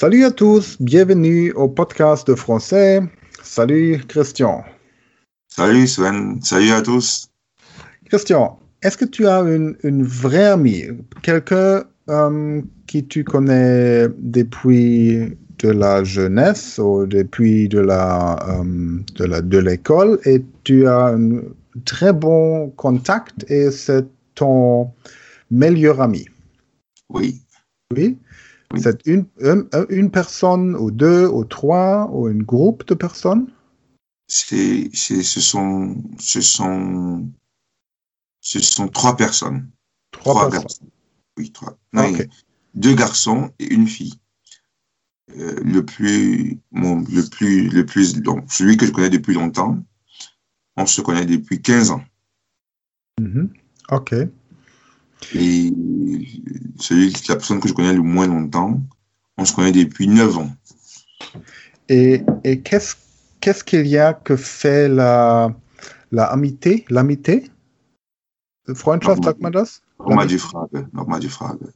Salut à tous, bienvenue au podcast de français. Salut Christian. Salut Sven, salut à tous. Christian, est-ce que tu as une, une vraie amie, quelqu'un euh, qui tu connais depuis de la jeunesse ou depuis de la euh, de la de l'école et tu as un très bon contact et c'est ton meilleur ami? Oui. Oui. C'est une, une, une, personne ou deux ou trois ou un groupe de personnes? C'est, ce sont, ce sont, ce sont trois personnes. Trois, trois personnes. Garçons. Oui, trois. Non, okay. Deux garçons et une fille. Euh, le plus, le plus, le plus, celui que je connais depuis longtemps, on se connaît depuis 15 ans. Mm -hmm. Ok. Et celui, la personne que je connais le moins longtemps, on se connaît depuis 9 ans. Et, et qu'est-ce qu'est-ce qu'il y a que fait la, la amitié, l'amitié? Freundschaft, sagt man das? Nochmal die Frage, nochmal die Frage.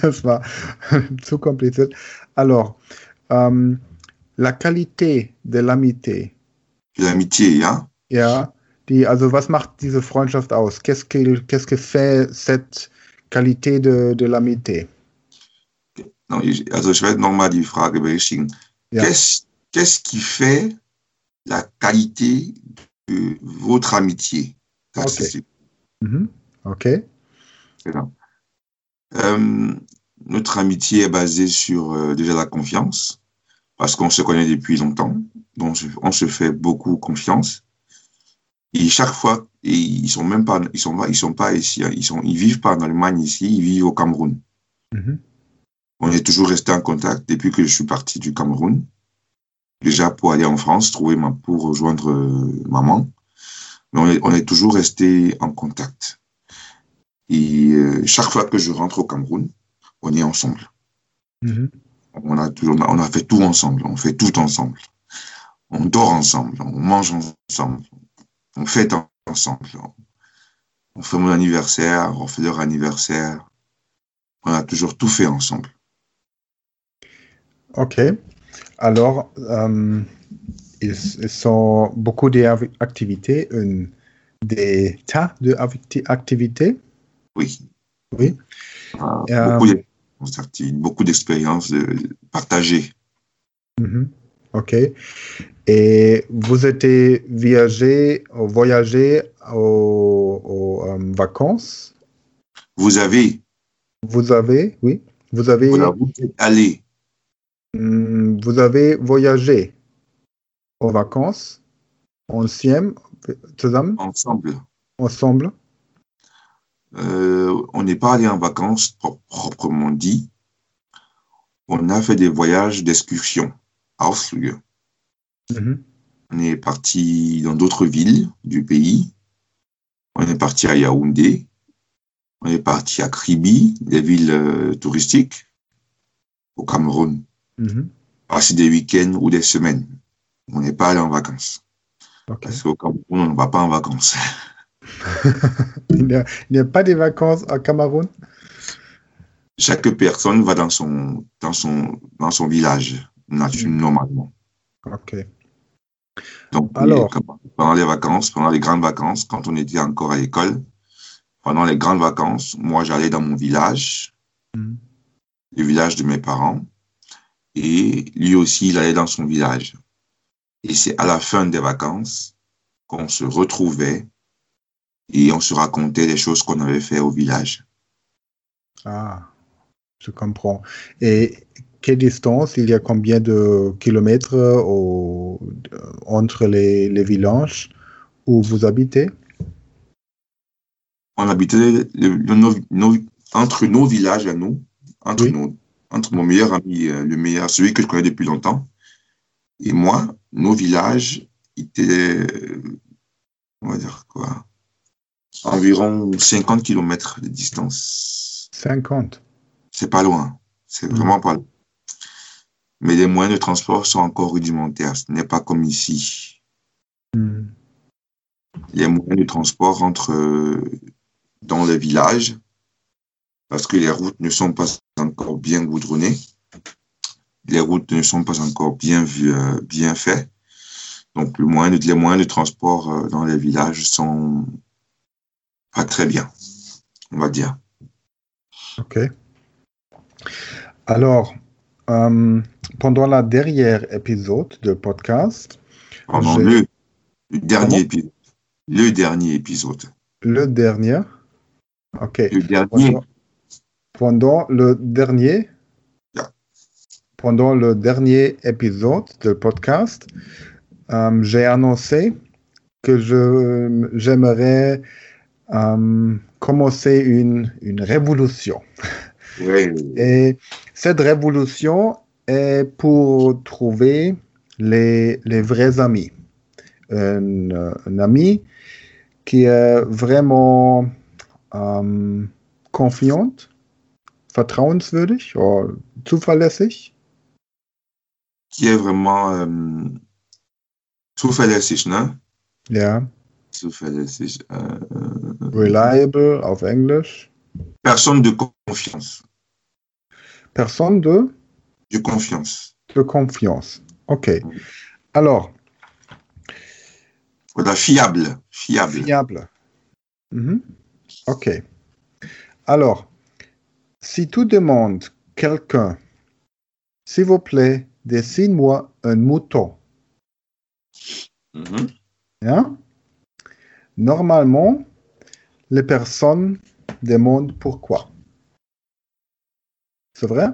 das war zu kompliziert. Alors, ähm, la qualité de l'amitié. L'amitié, ja? Ja, die, also was macht diese Freundschaft aus? Qu'est-ce que, qu'est-ce que fait cette qualité de, de l'amitié? Non, also ich werde nochmal die Frage berichtigen. Ja. Qu'est-ce qu'est-ce qui fait la qualité de votre amitié? Ça, Ok. c'est- Mhm. Ok. c'est là. Euh, notre amitié est basée sur euh, déjà la confiance, parce qu'on se connaît depuis longtemps, donc on se fait beaucoup confiance. Et chaque fois, ils sont même pas, ils sont ils sont pas ici, hein, ils sont, ils vivent pas en Allemagne ici, ils vivent au Cameroun. Mhm. On est toujours resté en contact depuis que je suis parti du Cameroun. Déjà pour aller en France, trouver ma, pour rejoindre euh, maman. Mais on est, on est toujours resté en contact. Et euh, chaque fois que je rentre au Cameroun, on est ensemble. Mhm. On a toujours, on a fait tout ensemble. On fait tout ensemble. On dort ensemble. On mange ensemble. On fête en- ensemble. On fait mon anniversaire. On fait leur anniversaire. On a toujours tout fait ensemble. Ok. Alors, euh, ils, ils sont beaucoup d'activités, des tas d'activités. Oui. Oui. Ah, Euh, beaucoup d'expériences partagées. Mhm. Ok. Et vous êtes voyagé, voyagé aux, aux, euh, vacances? Vous avez, Vous avez, oui, vous avez, voilà, vous êtes allé, hum, vous avez voyagé aux vacances ensemble, ensemble. ensemble. Euh, on n'est pas allé en vacances pro- proprement dit. On a fait des voyages d'excursion, Ausflüge. Mhm. On est parti dans d'autres villes du pays. On est parti à Yaoundé. On est parti à Kribi, des villes euh, touristiques, au Cameroun. Mhm. Passer des week-ends ou des semaines. On n'est pas allé en vacances. Parce qu'au Cameroun, on ne va pas en vacances. Il n'y a, pas de vacances au Cameroun? Chaque personne va dans son, dans son, dans son village, normalement. Ok. Donc, Alors. pendant les vacances, pendant les grandes vacances, quand on était encore à l'école, pendant les grandes vacances, moi, j'allais dans mon village, Mhm. le village de mes parents, et lui aussi, il allait dans son village. Et c'est à la fin des vacances qu'on se retrouvait et on se racontait les choses qu'on avait fait au village. Ah, je comprends. Et quelle distance, il y a combien de kilomètres au- entre les, les villages où vous habitez? On habitait le- le- nos- nos- entre nos villages à nous, entre, Oui. nos, entre mon meilleur ami, euh, le meilleur, celui que je connais depuis longtemps, et moi, nos villages étaient, euh, on va dire quoi, environ 50 kilomètres de distance. 50. C'est pas loin, c'est vraiment pas loin. Mais les moyens de transport sont encore rudimentaires, ce n'est pas comme ici. Hmm. les moyens de transport rentrent euh, dans les villages parce que les routes ne sont pas encore bien goudronnées. les routes ne sont pas encore bien, euh, bien faites. Donc, le moyen les moyens de transport euh, dans les villages sont pas très bien, on va dire. OK. Alors, euh, pendant la dernière épisode de podcast. Pendant le, dernier épisode. Le dernier épisode. Le dernier? OK. Le dernier. Pendant, le dernier? Pendant le dernier épisode de podcast, euh, j'ai annoncé que je, j'aimerais euh, commencer une, une révolution. Et cette révolution pour trouver les, les vrais amis. Un, un, ami qui est vraiment ähm, confiant, vertrauenswürdig oder zuverlässig. Qui est vraiment ähm, zuverlässig, ne? Ja. Zuverlässig. Äh, Reliable auf Englisch. Personne de confiance. Personne de De confiance. De confiance. OK. Alors. Voilà, fiable. Fiable. Fiable. Mhm. OK. Alors, si tu demandes quelqu'un, s'il vous plaît, dessine-moi un mouton. Mhm. Hein? Normalement, les personnes demandent pourquoi. C'est vrai?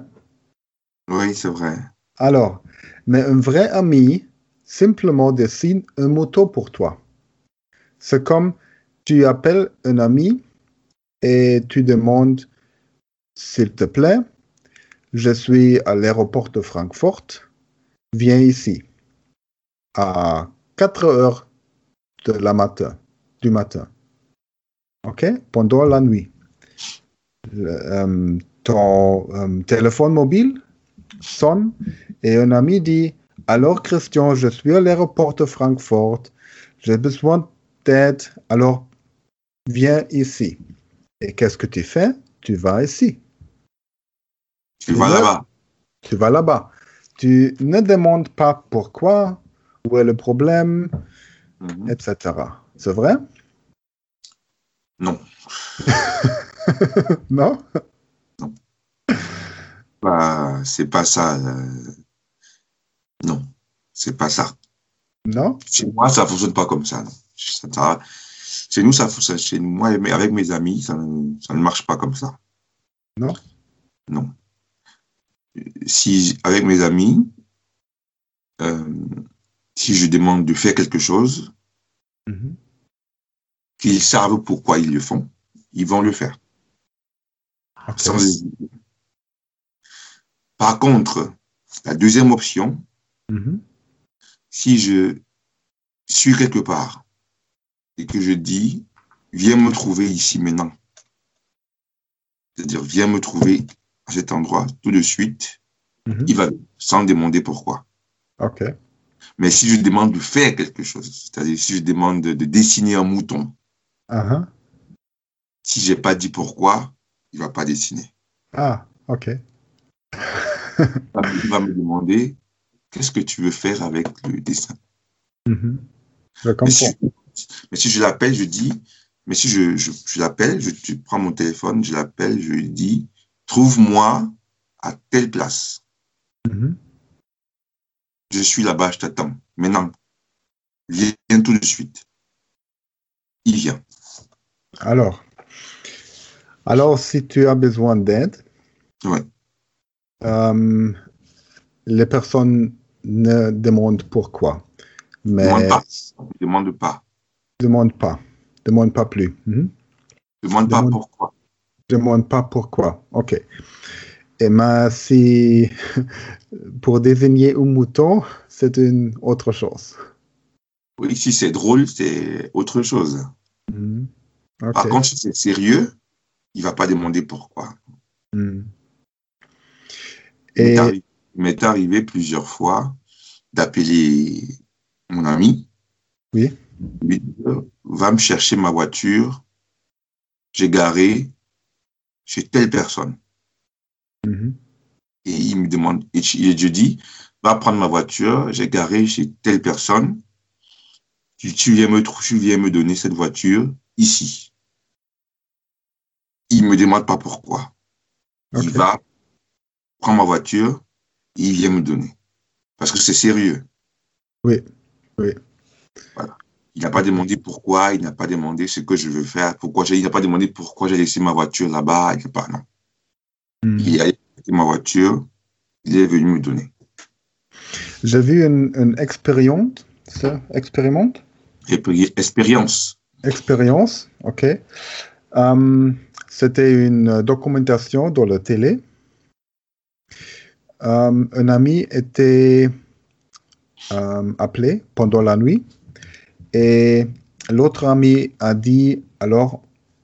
Oui, c'est vrai. Alors, mais un vrai ami simplement dessine un mouton pour toi. C'est comme tu appelles un ami et tu demandes, s'il te plaît, je suis à l'aéroport de Francfort, viens ici à 4 heures de la matin, du matin. OK? Pendant la nuit. Euh, ton euh, téléphone mobile? Sonne et un ami dit Alors, Christian, je suis à l'aéroport de Francfort, j'ai besoin d'aide, alors viens ici. Et qu'est-ce que tu fais? Tu vas ici. Tu vas là-bas. Tu vas là-bas. Tu ne demandes pas pourquoi, où est le problème, Mhm. etc. C'est vrai? Non. Non? Bah, c'est pas ça. euh, Non, c'est pas ça. Non? Chez moi, ça fonctionne pas comme ça. non. Ça- ça- Chez nous, ça. Chez moi, avec mes amis, ça, ne- ça ne marche pas comme ça. Non? Non. Si avec mes amis, euh, si je demande de faire quelque chose, Mhm. qu'ils savent pourquoi ils le font, ils vont le faire. Ok. sans hésiter. Par contre, la deuxième option, Mhm. si je suis quelque part et que je dis, viens me trouver ici maintenant, c'est-à-dire viens me trouver à cet endroit tout de suite, Mhm. il va sans demander pourquoi. Ok. Mais si je demande de faire quelque chose, c'est-à-dire si je demande de, de dessiner un mouton, Uh-huh. si j'ai pas dit pourquoi, il va pas dessiner. Ah, ok. Il va me demander, qu'est-ce que tu veux faire avec le dessin? Mhm. Je Mais si, comprends. mais si je l'appelle, je dis, mais si je, je, je l'appelle, je, tu prends mon téléphone, je l'appelle, je lui dis, trouve-moi à telle place. Mhm. Je suis là-bas, je t'attends. Maintenant, viens tout de suite. Il vient. Alors, alors, si tu as besoin d'aide, Ouais. Euh, les personnes ne demandent pourquoi, mais Demande pas. Demande pas. demandent pas, demandent pas plus. Mhm. Demande pas Demande- pourquoi. demande pas pourquoi. Ok. Et mais si pour désigner un mouton, c'est une autre chose. Oui, si c'est drôle, c'est autre chose. Mhm. Par contre, si c'est sérieux, il va pas demander pourquoi. Mhm. Il m'est Et arri- il m'est arrivé plusieurs fois d'appeler mon ami, oui. dire, va me chercher ma voiture, j'ai garé chez telle personne. Mhm. Et il me demande, et je dis, va prendre ma voiture, j'ai garé chez telle personne, tu, tu, viens me, tu viens me donner cette voiture ici. Il me demande pas pourquoi. Il va, prend ma voiture, il vient me donner. Parce que c'est sérieux. Oui, oui. Voilà. Il n'a pas demandé pourquoi, il n'a pas demandé ce que je veux faire, pourquoi il n'a pas demandé pourquoi j'ai laissé ma voiture là-bas, il pas, non. Hmm. Il a laissé ma voiture, il est venu me donner. J'ai vu une, une expérience, expérimente? Expérience. Expérience, ok. Um, C'était une documentation dans la télé. Um, un ami était um, appelé pendant la nuit et l'autre ami a dit, alors,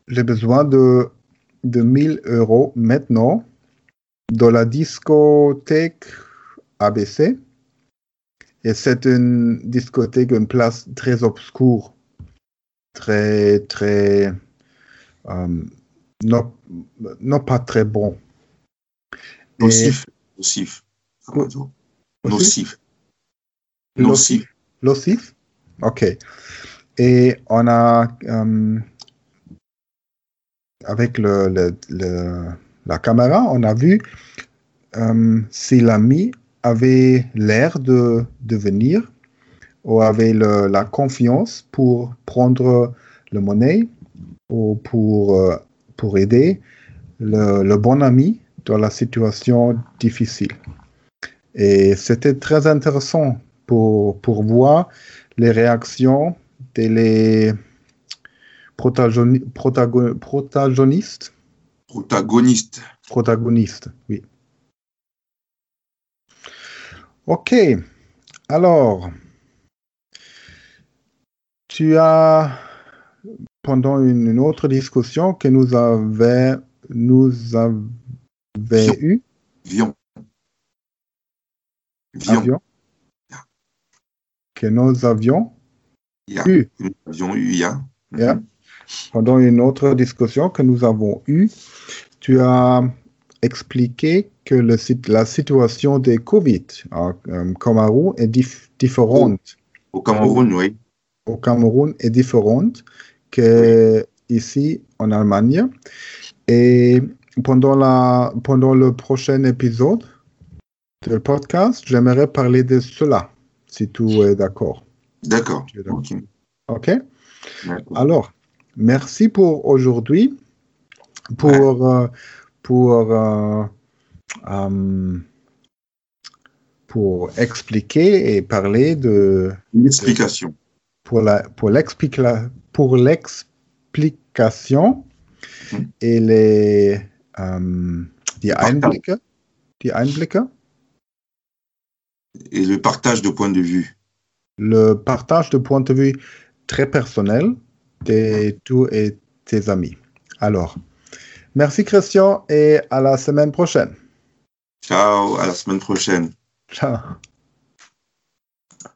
j'ai besoin de, de 1000 euros maintenant dans la discothèque ABC. Et c'est une discothèque, une place très obscure, très, très, euh, non, non, pas très bon. Nocif. Nocif. Nocif? Nocif. OK. Et on a, euh, avec le, le, la caméra, on a vu euh, si l'ami avait l'air de, de venir ou avait le, la confiance pour prendre le monnaie ou pour, euh, pour aider le, le, bon ami dans la situation difficile. Et c'était très intéressant pour, pour voir les réactions des protagonistes. Protagonistes. Protagonistes, oui. Ok. Alors, tu as, pendant une, autre discussion que nous avons nous eu. Vion. Que nous avions eu. Nous avions eu, yeah. Yeah. Pendant une autre discussion que nous avons eue, tu as expliqué que le, la situation des Covid au euh, Cameroun est dif différente. Au, au, Cameroun, oui. Au Cameroun est différente que ici en Allemagne. Et pendant, la, pendant le prochain épisode du podcast, j'aimerais parler de cela si tout est d'accord. D'accord. Ok. Alors, merci pour aujourd'hui. Pour, ouais. euh, pour, euh, um, pour expliquer et parler de. L'explication. Pour l'explication pour l'explication mmh. et les um, die Einblicke, die Einblicke? Et le partage de points de vue. Le partage de points de vue très personnel de tous et tes amis. Alors, merci Christian et à la semaine prochaine. Ciao, à la semaine prochaine. Ciao.